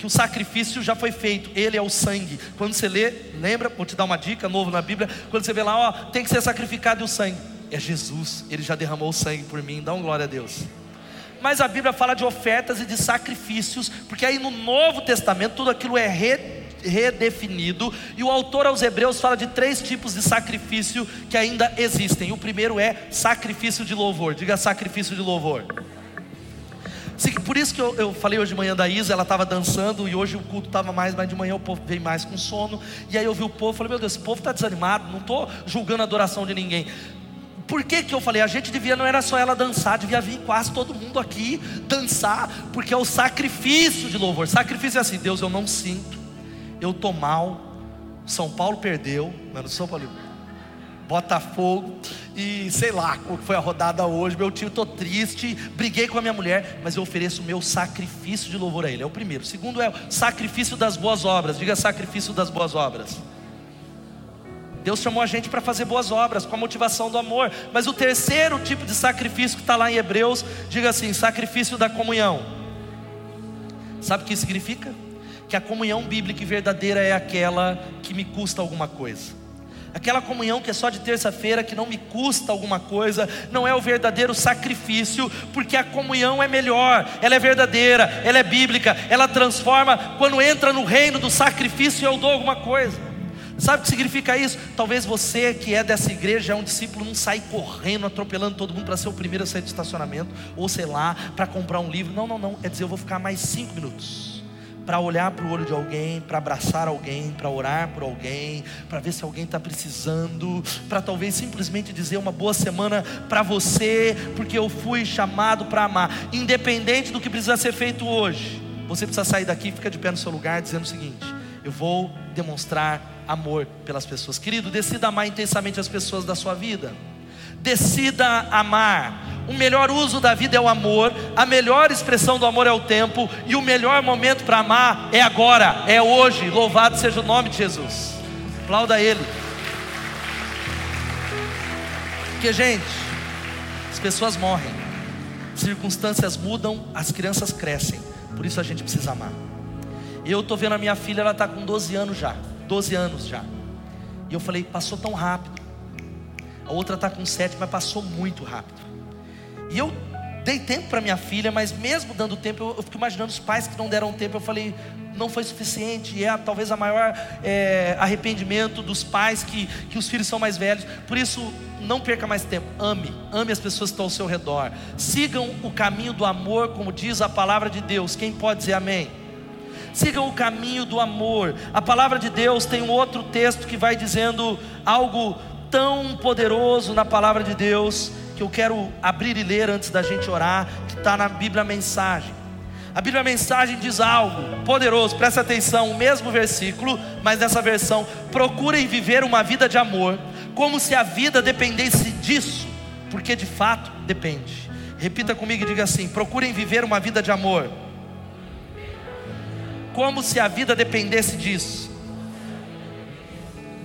Que o sacrifício já foi feito, ele é o sangue. Quando você lê, lembra, vou te dar uma dica novo na Bíblia. Quando você vê lá, ó, tem que ser sacrificado o sangue. É Jesus, ele já derramou o sangue por mim. Dá um glória a Deus. Mas a Bíblia fala de ofertas e de sacrifícios, porque aí no Novo Testamento tudo aquilo é re redefinido, e o autor aos Hebreus fala de três tipos de sacrifício que ainda existem. O primeiro é sacrifício de louvor, diga sacrifício de louvor. Por isso que eu, eu, falei hoje de manhã da Isa, ela estava dançando e hoje o culto estava mais, mas de manhã o povo veio mais com sono. E aí eu vi o povo, falei, meu Deus, esse povo está desanimado, não estou julgando a adoração de ninguém. Por que, que eu falei? A gente devia, não era só ela dançar, devia vir quase todo mundo aqui dançar, porque é o sacrifício de louvor. Sacrifício é assim, Deus, eu não sinto, eu tô mal, São Paulo perdeu, mano, São Paulo, Botafogo e sei lá qual foi a rodada hoje. Meu tio, estou triste, briguei com a minha mulher, mas eu ofereço o meu sacrifício de louvor a Ele. É o primeiro. O segundo é o sacrifício das boas obras. Diga sacrifício das boas obras. Deus chamou a gente para fazer boas obras com a motivação do amor. Mas o terceiro tipo de sacrifício que está lá em Hebreus, diga assim: sacrifício da comunhão. Sabe o que significa? que a comunhão bíblica e verdadeira é aquela que me custa alguma coisa. Aquela comunhão que é só de terça-feira, que não me custa alguma coisa, não é o verdadeiro sacrifício, porque a comunhão é melhor, ela é verdadeira, ela é bíblica, ela transforma. Quando entra no reino do sacrifício, eu dou alguma coisa. Sabe o que significa isso? Talvez você que é dessa igreja, é um discípulo, não sai correndo, atropelando todo mundo para ser o primeiro a sair do estacionamento, ou sei lá, para comprar um livro. Não, não, não. É dizer, eu vou ficar mais cinco minutos para olhar para o olho de alguém, para abraçar alguém, para orar por alguém, para ver se alguém está precisando, para talvez simplesmente dizer uma boa semana para você, porque eu fui chamado para amar, independente do que precisa ser feito hoje. Você precisa sair daqui, fica de pé no seu lugar, dizendo o seguinte: eu vou demonstrar amor pelas pessoas. Querido, decida amar intensamente as pessoas da sua vida. Decida amar. O melhor uso da vida é o amor, a melhor expressão do amor é o tempo, e o melhor momento para amar é agora, é hoje. Louvado seja o nome de Jesus. Aplauda Ele. Porque, gente, as pessoas morrem, circunstâncias mudam, as crianças crescem, por isso a gente precisa amar. Eu estou vendo a minha filha, ela está com 12 anos já, 12 anos já. E eu falei, passou tão rápido. A outra está com 7, mas passou muito rápido. E eu dei tempo para minha filha, mas mesmo dando tempo, eu, eu, fico imaginando os pais que não deram tempo. Eu falei, não foi suficiente. E é talvez a maior é, arrependimento dos pais que, que os filhos são mais velhos. Por isso, não perca mais tempo. Ame, ame as pessoas que estão ao seu redor. Sigam o caminho do amor, como diz a palavra de Deus. Quem pode dizer amém? Sigam o caminho do amor. A palavra de Deus tem um outro texto que vai dizendo algo tão poderoso na palavra de Deus que eu quero abrir e ler antes da gente orar, que está na Bíblia Mensagem. A Bíblia Mensagem diz algo poderoso, presta atenção, o mesmo versículo, mas nessa versão: procurem viver uma vida de amor, como se a vida dependesse disso, porque de fato depende. Repita comigo e diga assim: procurem viver uma vida de amor, como se a vida dependesse disso,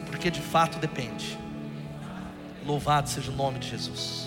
porque de fato depende. Louvado seja o nome de Jesus.